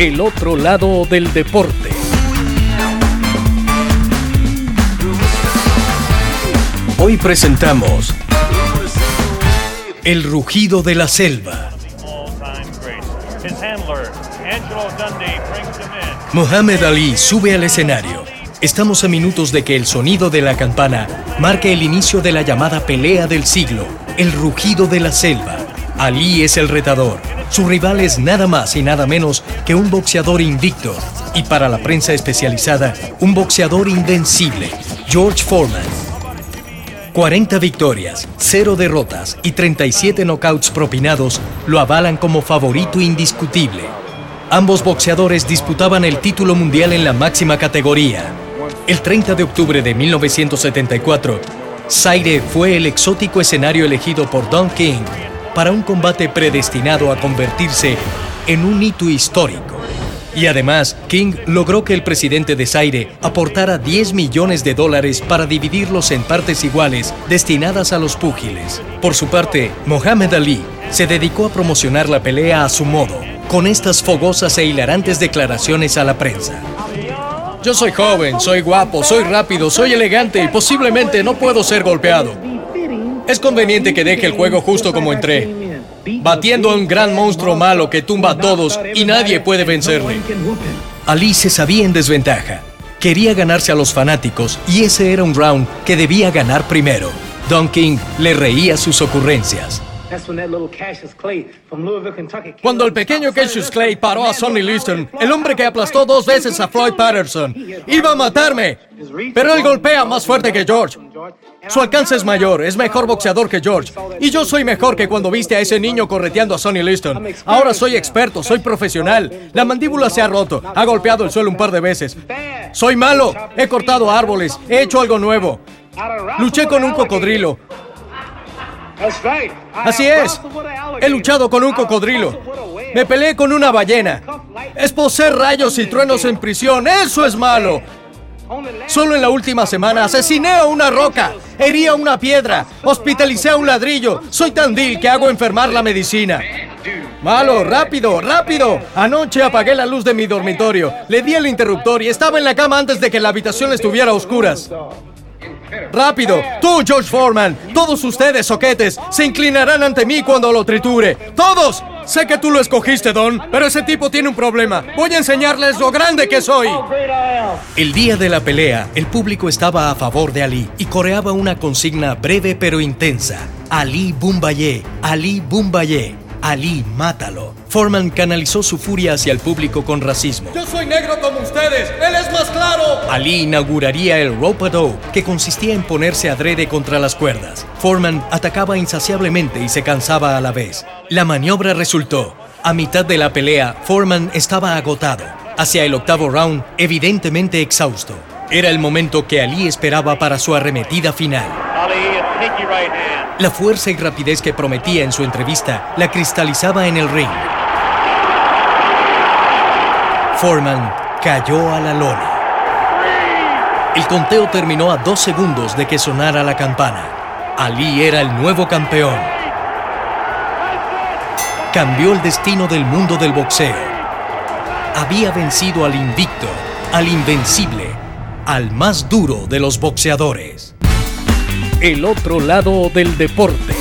El otro lado del deporte. Hoy presentamos El rugido de la selva. Muhammad Ali sube al escenario. Estamos a minutos de que el sonido de la campana marque el inicio de la llamada pelea del siglo, el rugido de la selva. Ali es el retador. Su rival es nada más y nada menos que un boxeador invicto y para la prensa especializada, un boxeador invencible, George Foreman. 40 victorias, 0 derrotas y 37 knockouts propinados lo avalan como favorito indiscutible. Ambos boxeadores disputaban el título mundial en la máxima categoría. El 30 de octubre de 1974, Zaire fue el exótico escenario elegido por Don King para un combate predestinado a convertirse en un hito histórico. Y además, King logró que el presidente de Zaire aportara 10 millones de dólares para dividirlos en partes iguales destinadas a los púgiles. Por su parte, Mohamed Ali se dedicó a promocionar la pelea a su modo, con estas fogosas e hilarantes declaraciones a la prensa. Yo soy joven, soy guapo, soy rápido, soy elegante y posiblemente no puedo ser golpeado. Es conveniente que deje el juego justo como entré, batiendo a un gran monstruo malo que tumba a todos y nadie puede vencerle. Ali se sabía en desventaja. Quería ganarse a los fanáticos y ese era un round que debía ganar primero. Don King le reía sus ocurrencias. Cuando el pequeño Cassius Clay paró a Sonny Liston, el hombre que aplastó dos veces a Floyd Patterson, iba a matarme. Pero él golpea más fuerte que George. Su alcance es mayor, es mejor boxeador que George. Y yo soy mejor que cuando viste a ese niño correteando a Sonny Liston. Ahora soy experto, soy profesional. La mandíbula se ha roto, ha golpeado el suelo un par de veces. Soy malo, he cortado árboles, he hecho algo nuevo. Luché con un cocodrilo. Así es. He luchado con un cocodrilo. Me peleé con una ballena. Esposé rayos y truenos en prisión. Eso es malo. Solo en la última semana asesiné a una roca, herí a una piedra, hospitalicé a un ladrillo. Soy tan vil que hago enfermar la medicina. Malo, rápido, rápido. Anoche apagué la luz de mi dormitorio, le di el interruptor y estaba en la cama antes de que la habitación estuviera a oscuras. Rápido, tú, George Foreman, todos ustedes, soquetes, se inclinarán ante mí cuando lo triture. ¡Todos! Sé que tú lo escogiste, Don, pero ese tipo tiene un problema. Voy a enseñarles lo grande que soy. El día de la pelea, el público estaba a favor de Ali y coreaba una consigna breve pero intensa. Ali Bumbaye, Ali Bumbaye. Ali, mátalo. Foreman canalizó su furia hacia el público con racismo. Yo soy negro como ustedes, él es más claro. Ali inauguraría el rope dope, que consistía en ponerse adrede contra las cuerdas. Foreman atacaba insaciablemente y se cansaba a la vez. La maniobra resultó. A mitad de la pelea, Foreman estaba agotado. Hacia el octavo round, evidentemente exhausto. Era el momento que Ali esperaba para su arremetida final. La fuerza y rapidez que prometía en su entrevista la cristalizaba en el ring. Foreman cayó a la lona. El conteo terminó a dos segundos de que sonara la campana. Ali era el nuevo campeón. Cambió el destino del mundo del boxeo. Había vencido al invicto, al invencible, al más duro de los boxeadores. El otro lado del deporte.